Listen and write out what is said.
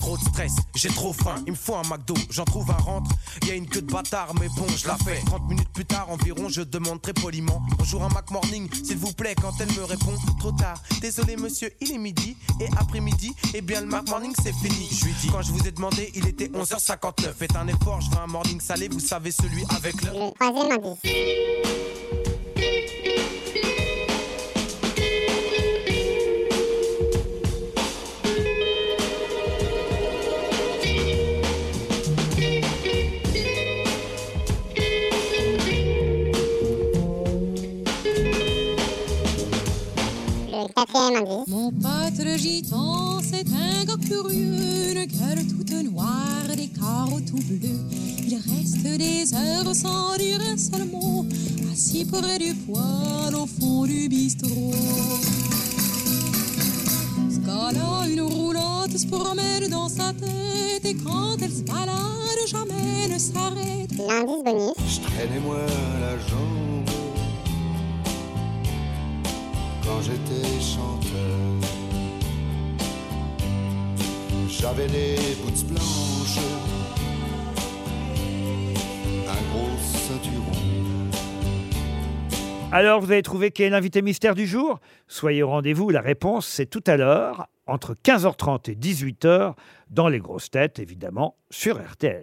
Trop de stress, j'ai trop faim, il me faut un McDo, j'en trouve un rentre. Y a une queue de bâtard, mais bon, je la fais. 30 minutes plus tard environ, je demande très poliment Bonjour un Mac Morning, s'il vous plaît, quand elle me répond Trop tard, désolé monsieur, il est midi. Et après-midi, eh bien le Mac Morning c'est fini. Je lui dis, quand je vous ai demandé, il était 11h59. Faites un effort, je veux un morning salé, vous savez, celui avec le. Quatrième indice. Mon pote le gitan, c'est un gars curieux, une gueule toute noire, des carreaux tout bleus. Il reste des heures sans dire un seul mot, assis près du poêle au fond du bistrot. Ce gars-là, une roulotte se promène dans sa tête, et quand elle se balade, jamais ne s'arrête. L'indice bonus. Je traînais moi la jambe j'étais chanteur. J'avais des boots blanches, un gros ceinturon. Alors, vous avez trouvé qui est l'invité mystère du jour? Soyez au rendez-vous, la réponse c'est tout à l'heure, entre 15h30 et 18h, dans les grosses têtes, évidemment, sur RTL.